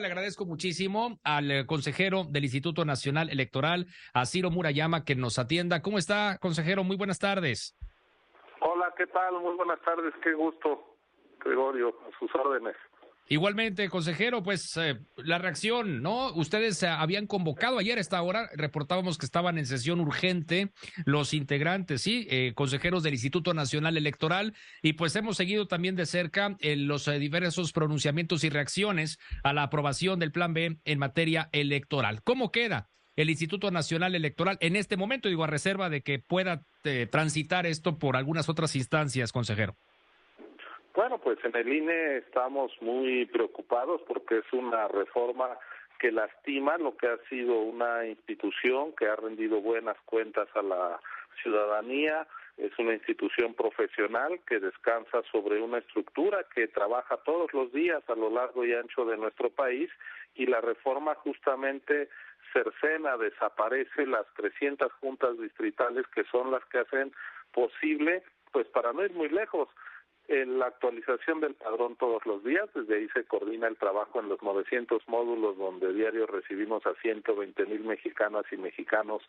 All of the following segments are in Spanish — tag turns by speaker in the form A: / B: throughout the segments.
A: Le agradezco muchísimo al eh, consejero del Instituto Nacional Electoral, a Ciro Murayama, que nos atienda. ¿Cómo está, consejero? Muy buenas tardes.
B: Hola, ¿qué tal? Muy buenas tardes, qué gusto, Gregorio, a sus órdenes.
A: Igualmente, consejero, pues eh, la reacción, ¿no? Ustedes eh, habían convocado ayer a esta hora, reportábamos que estaban en sesión urgente los integrantes, sí, eh, consejeros del Instituto Nacional Electoral, y pues hemos seguido también de cerca los diversos pronunciamientos y reacciones a la aprobación del Plan B en materia electoral. ¿Cómo queda? el Instituto Nacional Electoral en este momento, digo, a reserva de que pueda transitar esto por algunas otras instancias, consejero.
B: Bueno, pues en el INE estamos muy preocupados porque es una reforma que lastima lo que ha sido una institución que ha rendido buenas cuentas a la ciudadanía, es una institución profesional que descansa sobre una estructura que trabaja todos los días a lo largo y ancho de nuestro país y la reforma justamente cercena, desaparece las 300 juntas distritales que son las que hacen posible, pues para no ir muy lejos, en la actualización del padrón todos los días, desde ahí se coordina el trabajo en los 900 módulos donde diario recibimos a 120 mil mexicanas y mexicanos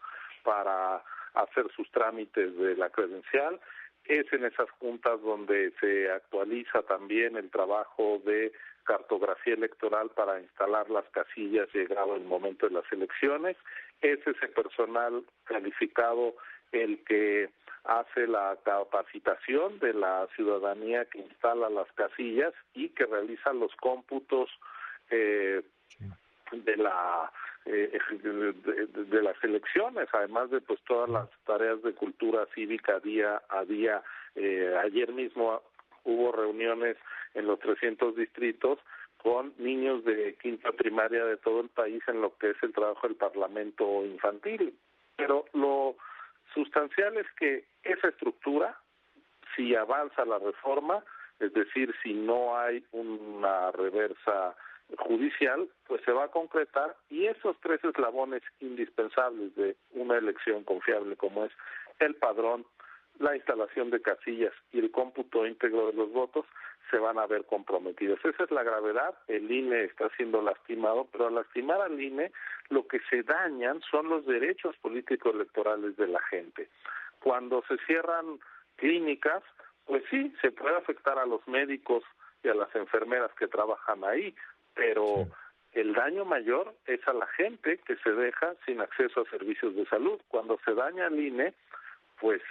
B: para hacer sus trámites de la credencial. Es en esas juntas donde se actualiza también el trabajo de cartografía electoral para instalar las casillas llegado el momento de las elecciones. Es ese personal calificado el que hace la capacitación de la ciudadanía que instala las casillas y que realiza los cómputos eh, de la eh, de, las elecciones, además de pues todas las tareas de cultura cívica día a día. Eh, ayer mismo hubo reuniones en los 300 distritos con niños de quinta primaria de todo el país en lo que es el trabajo del Parlamento infantil. Pero lo sustancial es que esa estructura, si avanza la reforma, es decir, si no hay una reversa judicial, pues se va a concretar y esos tres eslabones indispensables de una elección confiable como es el padrón, la instalación de casillas y el cómputo íntegro de los votos se van a ver comprometidos. Esa es la gravedad. El INE está siendo lastimado, pero al lastimar al INE, lo que se dañan son los derechos políticos electorales de la gente. Cuando se cierran clínicas, pues sí, se puede afectar a los médicos y a las enfermeras que trabajan ahí, pero el daño mayor es a la gente que se deja sin acceso a servicios de salud. Cuando se daña el INE, pues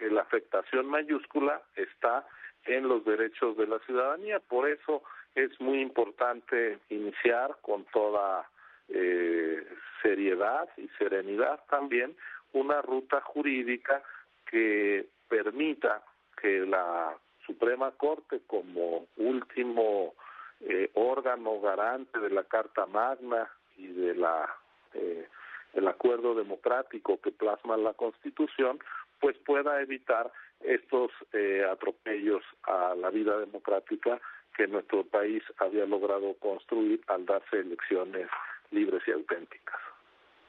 B: la afectación mayúscula está en los derechos de la ciudadanía. Por eso es muy importante iniciar con toda eh, seriedad y serenidad también una ruta jurídica que permita que la Suprema Corte como último eh, órgano garante de la Carta Magna y de la eh, el acuerdo democrático que plasma la Constitución, pues pueda evitar estos eh, atropellos a la vida democrática que nuestro país había logrado construir al darse elecciones libres y auténticas.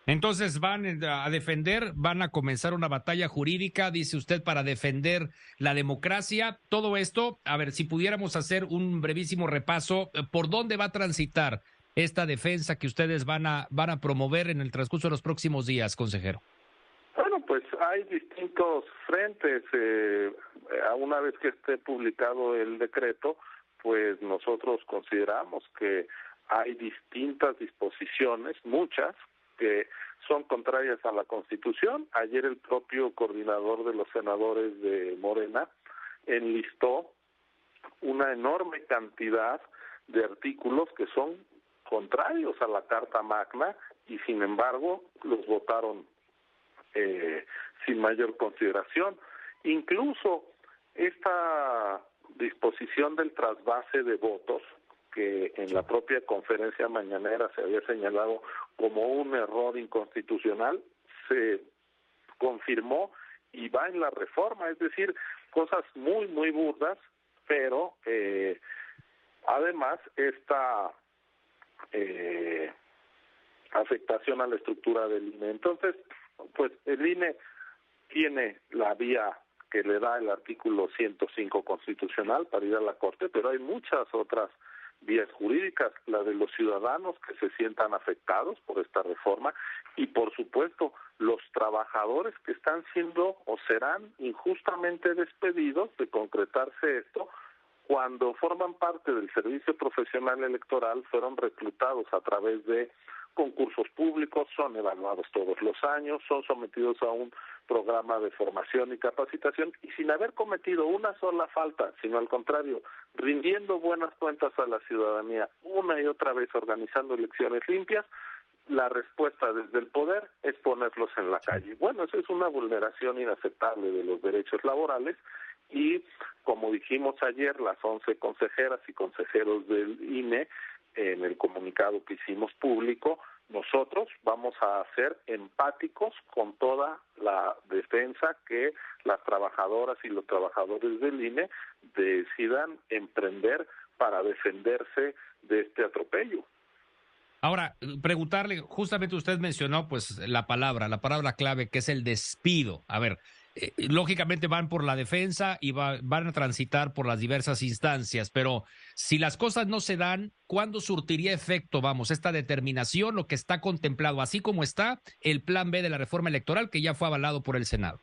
A: Entonces van a defender, van a comenzar una batalla jurídica, dice usted, para defender la democracia. Todo esto, a ver, si pudiéramos hacer un brevísimo repaso, eh, ¿por dónde va a transitar esta defensa que ustedes van a, van a promover en el transcurso de los próximos días, consejero?
B: Pues hay distintos frentes. Eh, una vez que esté publicado el decreto, pues nosotros consideramos que hay distintas disposiciones, muchas, que son contrarias a la Constitución. Ayer el propio coordinador de los senadores de Morena enlistó una enorme cantidad de artículos que son contrarios a la Carta Magna y sin embargo los votaron eh, sin mayor consideración. Incluso esta disposición del trasvase de votos que en la propia conferencia mañanera se había señalado como un error inconstitucional, se confirmó y va en la reforma, es decir, cosas muy, muy burdas, pero eh, además esta eh, afectación a la estructura del INE. Entonces, pues el INE tiene la vía que le da el artículo 105 constitucional para ir a la Corte, pero hay muchas otras vías jurídicas, la de los ciudadanos que se sientan afectados por esta reforma y por supuesto los trabajadores que están siendo o serán injustamente despedidos de concretarse esto cuando forman parte del servicio profesional electoral fueron reclutados a través de concursos públicos, son evaluados todos los años, son sometidos a un programa de formación y capacitación y sin haber cometido una sola falta, sino al contrario, rindiendo buenas cuentas a la ciudadanía una y otra vez organizando elecciones limpias, la respuesta desde el poder es ponerlos en la calle. Bueno, eso es una vulneración inaceptable de los derechos laborales y, como dijimos ayer, las once consejeras y consejeros del INE, en el comunicado que hicimos público, nosotros vamos a ser empáticos con toda la defensa que las trabajadoras y los trabajadores del INE decidan emprender para defenderse de este atropello.
A: Ahora, preguntarle, justamente usted mencionó pues la palabra, la palabra clave que es el despido. A ver, eh, lógicamente van por la defensa y van a transitar por las diversas instancias, pero si las cosas no se dan, ¿cuándo surtiría efecto, vamos, esta determinación, lo que está contemplado, así como está el plan B de la reforma electoral que ya fue avalado por el Senado?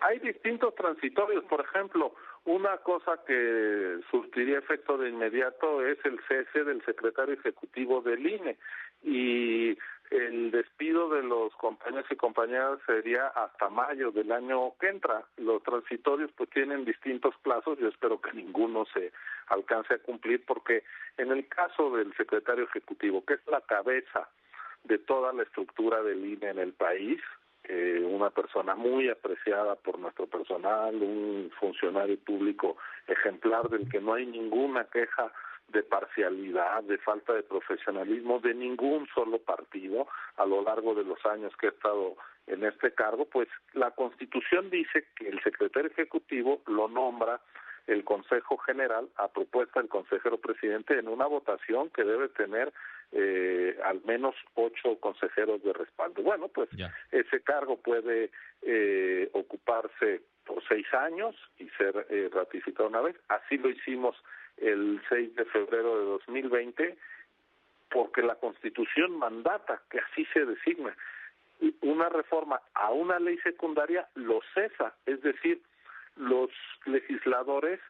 B: Hay distintos transitorios, por ejemplo, una cosa que surtiría efecto de inmediato es el cese del secretario ejecutivo del INE y el despido de los compañeros y compañeras sería hasta mayo del año que entra. Los transitorios pues tienen distintos plazos, yo espero que ninguno se alcance a cumplir porque en el caso del secretario ejecutivo, que es la cabeza de toda la estructura del INE en el país, eh, una persona muy apreciada por nuestro personal, un funcionario público ejemplar del que no hay ninguna queja de parcialidad, de falta de profesionalismo de ningún solo partido a lo largo de los años que he estado en este cargo, pues la Constitución dice que el secretario ejecutivo lo nombra el Consejo General a propuesta del consejero presidente en una votación que debe tener eh, al menos ocho consejeros de respaldo. Bueno, pues ese cargo puede eh, ocuparse por seis años y ser eh, ratificado una vez. Así lo hicimos el 6 de febrero de 2020 porque la Constitución mandata que así se designa. Una reforma a una ley secundaria lo cesa, es decir, los legisladores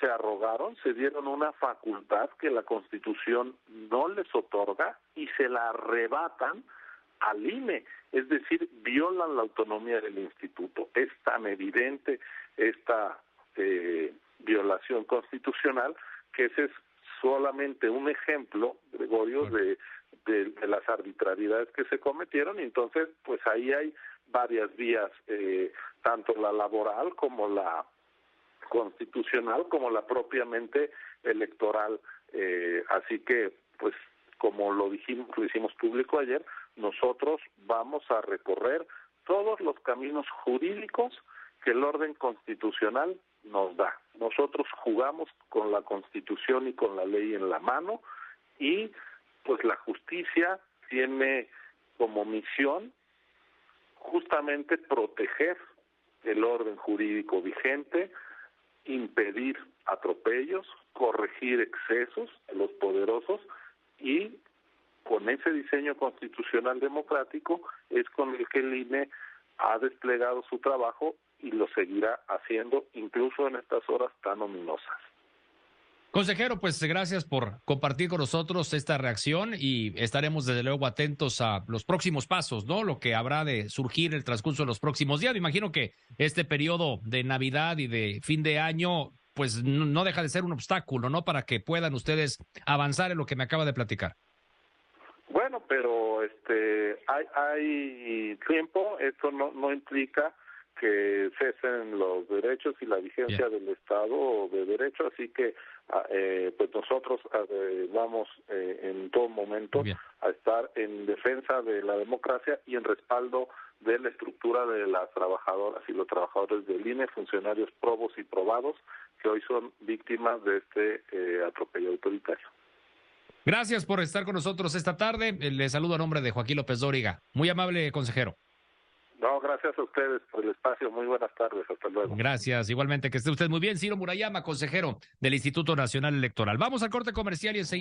B: se arrogaron, se dieron una facultad que la Constitución no les otorga y se la arrebatan al INE, es decir, violan la autonomía del instituto. Es tan evidente esta eh, violación constitucional que ese es solamente un ejemplo, Gregorio, de, de, las arbitrariedades que se cometieron y entonces pues ahí hay varias vías, eh, tanto la laboral como la constitucional como la propiamente electoral. Eh, así que, pues, como lo dijimos, lo hicimos público ayer, nosotros vamos a recorrer todos los caminos jurídicos que el orden constitucional nos da. Nosotros jugamos con la Constitución y con la ley en la mano y pues la justicia tiene como misión justamente proteger el orden jurídico vigente, impedir atropellos, corregir excesos de los poderosos y con ese diseño constitucional democrático es con el que el INE ha desplegado su trabajo y lo seguirá haciendo incluso en estas horas tan ominosas.
A: Consejero, pues gracias por compartir con nosotros esta reacción y estaremos desde luego atentos a los próximos pasos, ¿no? Lo que habrá de surgir el transcurso de los próximos días. Me imagino que este periodo de Navidad y de fin de año, pues no deja de ser un obstáculo, ¿no? Para que puedan ustedes avanzar en lo que me acaba de platicar.
B: Bueno, pero este hay, hay tiempo, esto no, no implica que cesen los derechos y la vigencia del Estado de Derecho, así que ah, eh, pues nosotros eh, vamos eh, en todo momento a estar en defensa de la democracia y en respaldo de la estructura de las trabajadoras y los trabajadores del INE, funcionarios probos y probados que hoy son víctimas de este eh, atropello autoritario.
A: Gracias por estar con nosotros esta tarde. Le saludo a nombre de Joaquín López Dóriga. Muy amable consejero.
B: No, gracias a ustedes por el espacio. Muy buenas tardes. Hasta luego.
A: Gracias. Igualmente, que esté usted muy bien. Ciro Murayama, consejero del Instituto Nacional Electoral. Vamos al corte comercial y enseguida.